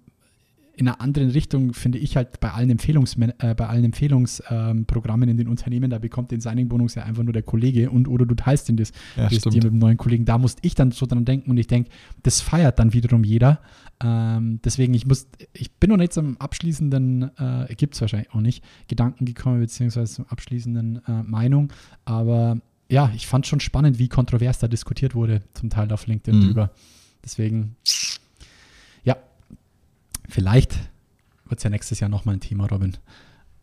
in einer anderen Richtung finde ich halt bei allen, Empfehlungs äh, bei allen Empfehlungsprogrammen in den Unternehmen, da bekommt den Signing-Bonus ja einfach nur der Kollege und oder du teilst ihn das, Ja, das dir mit dem neuen Kollegen. Da musste ich dann so dran denken und ich denke, das feiert dann wiederum jeder. Ähm, deswegen, ich muss, ich bin noch nicht zum abschließenden, äh, gibt es wahrscheinlich auch nicht, Gedanken gekommen, beziehungsweise zum abschließenden äh, Meinung. Aber ja, ich fand schon spannend, wie kontrovers da diskutiert wurde, zum Teil auf LinkedIn Mhm. drüber. Deswegen, vielleicht wird es ja nächstes Jahr nochmal ein Thema, Robin.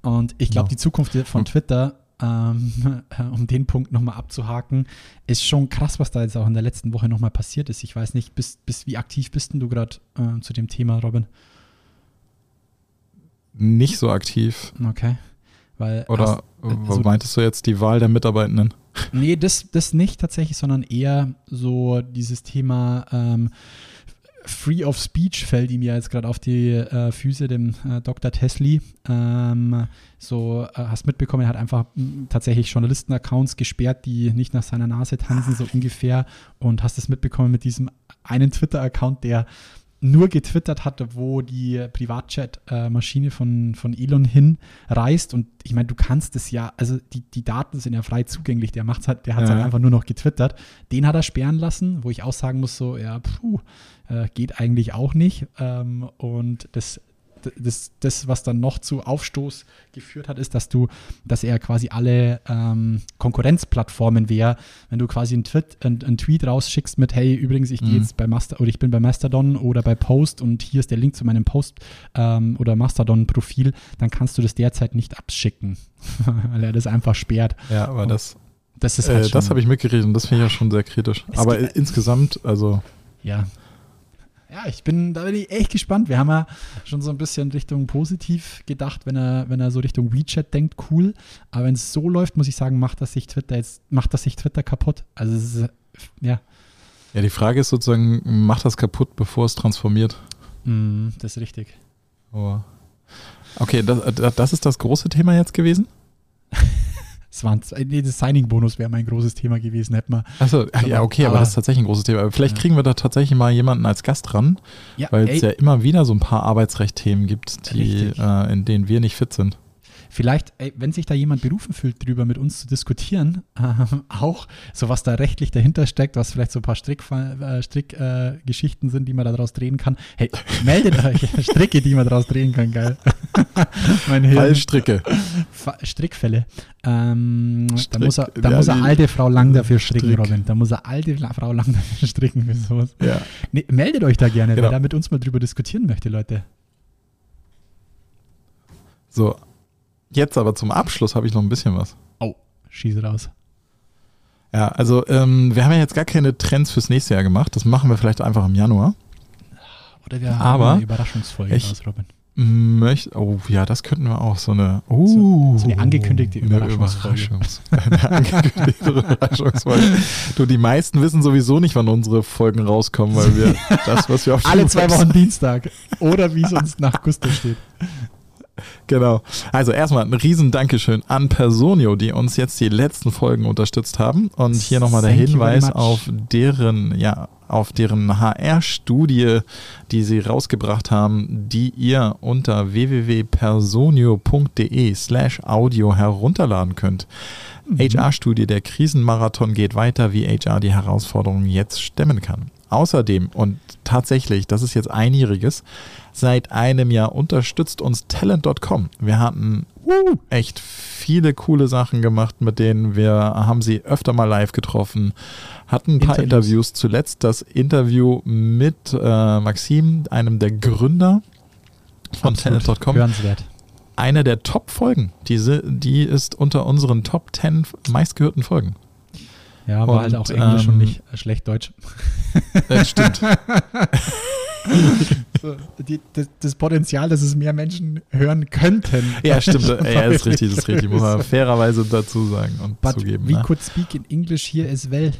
Und ich glaube, Ja. die Zukunft von Hm. Twitter, ähm, um den Punkt nochmal abzuhaken, ist schon krass, was da jetzt auch in der letzten Woche nochmal passiert ist. Ich weiß nicht, bis, bis wie aktiv bist denn du gerade äh, zu dem Thema, Robin? Nicht so aktiv. Okay. Weil Oder hast- äh, was meintest du jetzt die Wahl der Mitarbeitenden? Nee, das, das nicht tatsächlich, sondern eher so dieses Thema ähm, Free of Speech fällt ihm ja jetzt gerade auf die äh, Füße, dem äh, Dr. Tesli. Ähm, so, äh, hast mitbekommen, er hat einfach mh, tatsächlich Journalisten-Accounts gesperrt, die nicht nach seiner Nase tanzen, so ungefähr. Und hast es mitbekommen mit diesem einen Twitter-Account, der nur getwittert hatte, wo die Privatchat-Maschine von, von Elon hinreist. Und ich meine, du kannst es ja, also die, die Daten sind ja frei zugänglich. Der macht's halt, der hat es Ja. halt einfach nur noch getwittert. Den hat er sperren lassen, wo ich auch sagen muss, so, ja, puh, äh, geht eigentlich auch nicht. Ähm, und das, das, das, was dann noch zu Aufstoß geführt hat, ist, dass du, dass er quasi alle ähm, Konkurrenzplattformen wäre, wenn du quasi einen Tweet, einen, einen Tweet rausschickst mit, hey, übrigens, ich gehe Mhm. jetzt bei Master oder ich bin bei Mastodon oder bei Post und hier ist der Link zu meinem Post ähm, oder Mastodon-Profil, dann kannst du das derzeit nicht abschicken, weil er das einfach sperrt. Ja, aber das, Das ist halt äh, das habe ich mitgekriegt und das finde ich ja schon sehr kritisch. Es Aber insgesamt, also Ja. Ja, ich bin, da bin ich echt gespannt. Wir haben ja schon so ein bisschen Richtung positiv gedacht, wenn er, wenn er so Richtung WeChat denkt, cool. Aber wenn es so läuft, muss ich sagen, macht das sich Twitter jetzt, macht das sich Twitter kaputt. Also es ist, ja, ja, die Frage ist sozusagen, macht das kaputt, bevor es transformiert? mm, das ist richtig. Aber okay, das, das ist das große Thema jetzt gewesen? Es waren, nee, das Signing-Bonus wäre mein großes Thema gewesen, hätten wir. Achso, ja, okay, aber, aber- das ist tatsächlich ein großes Thema. Vielleicht Ja. kriegen wir da tatsächlich mal jemanden als Gast ran, Ja, weil es ja immer wieder so ein paar Arbeitsrecht-Themen gibt, die, äh, in denen wir nicht fit sind. Vielleicht, ey, wenn sich da jemand berufen fühlt, drüber mit uns zu diskutieren, ähm, auch so was da rechtlich dahinter steckt, was vielleicht so ein paar Strickgeschichten äh, Strick, äh, sind, die man daraus drehen kann. Hey, meldet euch, Stricke, die man daraus drehen kann, geil. mein Hirn. Fallstricke. Fa- Strickfälle. Ähm, da Strick- muss er, da ja, muss er alte Frau lang dafür stricken, Strick. Robin. Da muss er alte Frau lang dafür stricken für sowas. Ja. Nee, meldet euch da gerne, Genau. wer da mit uns mal drüber diskutieren möchte, Leute. So, jetzt aber zum Abschluss habe ich noch ein bisschen was. Oh, schieße raus. Ja, also ähm, wir haben ja jetzt gar keine Trends fürs nächste Jahr gemacht. Das machen wir vielleicht einfach im Januar. Oder wir Aber haben eine Überraschungsfolge ich- raus, Robin. Möcht, oh ja, das könnten wir auch. So eine, uh, so eine angekündigte eine Überraschungsfolge. Überraschungs- eine angekündigte Überraschungsfolge. Du, die meisten wissen sowieso nicht, wann unsere Folgen rauskommen, weil wir das, was wir auf Alle zwei Wochen Dienstag. Oder wie es uns nach Gusto steht. Genau. Also erstmal ein riesen Dankeschön an Personio, die uns jetzt die letzten Folgen unterstützt haben. Und hier nochmal der Thank Hinweis auf deren, ja, auf deren HR-Studie, die sie rausgebracht haben, die ihr unter www.personio.de slash audio herunterladen könnt. HR-Studie, der Krisenmarathon geht weiter, wie HR die Herausforderungen jetzt stemmen kann. Außerdem, und tatsächlich, das ist jetzt einjähriges, seit einem Jahr unterstützt uns Talent.com. Wir hatten uh, echt viele coole Sachen gemacht, mit denen wir haben sie öfter mal live getroffen, hatten ein paar Interviews. Interviews. Zuletzt das Interview mit äh, Maxim, einem der Gründer von Talent.com Hörenswert. Eine der Top-Folgen. Diese, die ist unter unseren Top 10 meistgehörten Folgen. Ja, war Und, halt auch Englisch und ähm, nicht äh, schlecht Deutsch. Das stimmt. So, die, das, das Potenzial, dass es mehr Menschen hören könnten. ja, stimmt. Ja, das ist richtig, das ist richtig. Muss man fairerweise dazu sagen und But zugeben. we Ne? could speak in English here as well.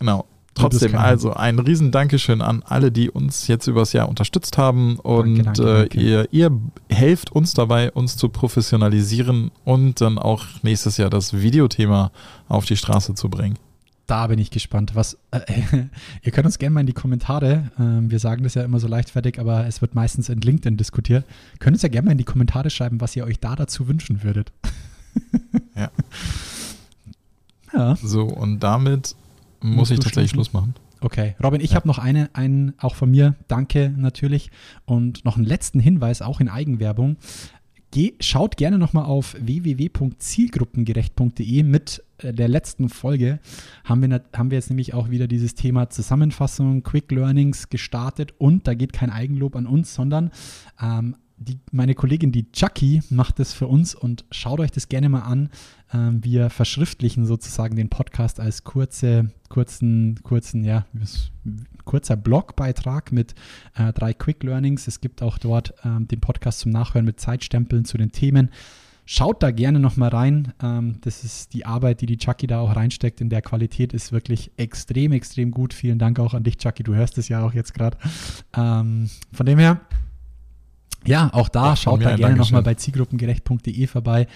Genau. Trotzdem, also ein riesen Dankeschön an alle, die uns jetzt übers Jahr unterstützt haben. Und Danke, danke, äh, danke. Ihr, ihr helft uns dabei, uns zu professionalisieren und dann auch nächstes Jahr das Videothema auf die Straße zu bringen. Da bin ich gespannt. Was, äh, ihr könnt uns gerne mal in die Kommentare, ähm, wir sagen das ja immer so leichtfertig, aber es wird meistens in LinkedIn diskutiert. Könnt uns ja gerne mal in die Kommentare schreiben, was ihr euch da dazu wünschen würdet. Ja. Ja, So, und damit muss ich tatsächlich? Schluss machen. okay. Robin, ich Ja. habe noch eine, einen, auch von mir, danke natürlich. Und noch einen letzten Hinweis, auch in Eigenwerbung. Geh, schaut gerne nochmal auf www.zielgruppengerecht.de mit äh, der letzten Folge. Haben wir, haben wir jetzt nämlich auch wieder dieses Thema Zusammenfassung, Quick Learnings gestartet und da geht kein Eigenlob an uns, sondern ähm, die, meine Kollegin, die Chucky, macht das für uns und schaut euch das gerne mal an. Ähm, wir verschriftlichen sozusagen den Podcast als kurze, kurzen, kurzen, ja, kurzer Blogbeitrag mit äh, drei Quick Learnings. Es gibt auch dort ähm, den Podcast zum Nachhören mit Zeitstempeln zu den Themen. Schaut da gerne nochmal rein. Ähm, das ist die Arbeit, die die Chucky da auch reinsteckt. In der Qualität ist wirklich extrem, extrem gut. Vielen Dank auch an dich, Chucky. Du hörst es ja auch jetzt gerade. Ähm, von dem her, ja, auch da Ja, schaut da mir, gerne nochmal bei zielgruppengerecht.de vorbei.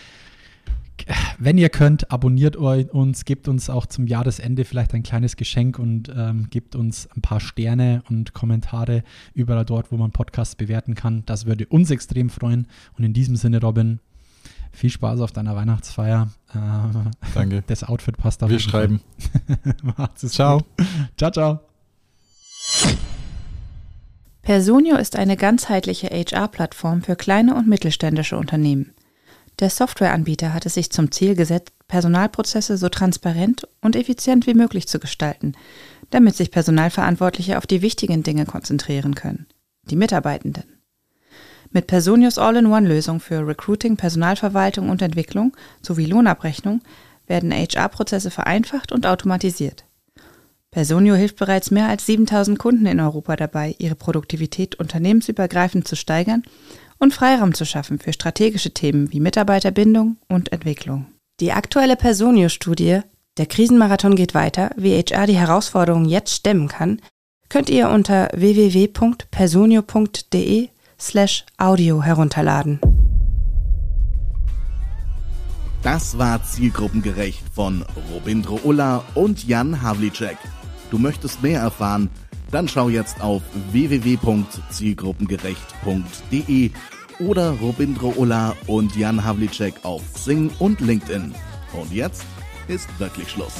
Wenn ihr könnt, abonniert uns, gebt uns auch zum Jahresende vielleicht ein kleines Geschenk und ähm, gebt uns ein paar Sterne und Kommentare überall dort, wo man Podcasts bewerten kann. Das würde uns extrem freuen. Und in diesem Sinne, Robin, viel Spaß auf deiner Weihnachtsfeier. Äh, Danke. das Outfit passt auf Wir schreiben. Macht's es Ciao. gut. Ciao, ciao. Personio ist eine ganzheitliche HR-Plattform für kleine und mittelständische Unternehmen. Der Softwareanbieter hat es sich zum Ziel gesetzt, Personalprozesse so transparent und effizient wie möglich zu gestalten, damit sich Personalverantwortliche auf die wichtigen Dinge konzentrieren können, die Mitarbeitenden. Mit Personios All-in-One-Lösung für Recruiting, Personalverwaltung und Entwicklung sowie Lohnabrechnung werden HR-Prozesse vereinfacht und automatisiert. Personio hilft bereits mehr als 7000 Kunden in Europa dabei, ihre Produktivität unternehmensübergreifend zu steigern und Freiraum zu schaffen für strategische Themen wie Mitarbeiterbindung und Entwicklung. Die aktuelle Personio-Studie Der Krisenmarathon geht weiter, wie HR die Herausforderungen jetzt stemmen kann, könnt ihr unter www.personio.de slash audio herunterladen. Das war Zielgruppengerecht von Robindro Ulla und Jan Havlicek. Du möchtest mehr erfahren? Dann schau jetzt auf www.zielgruppengerecht.de oder Robindro Ulla und Jan Havlicek auf Xing und LinkedIn. Und jetzt ist wirklich Schluss.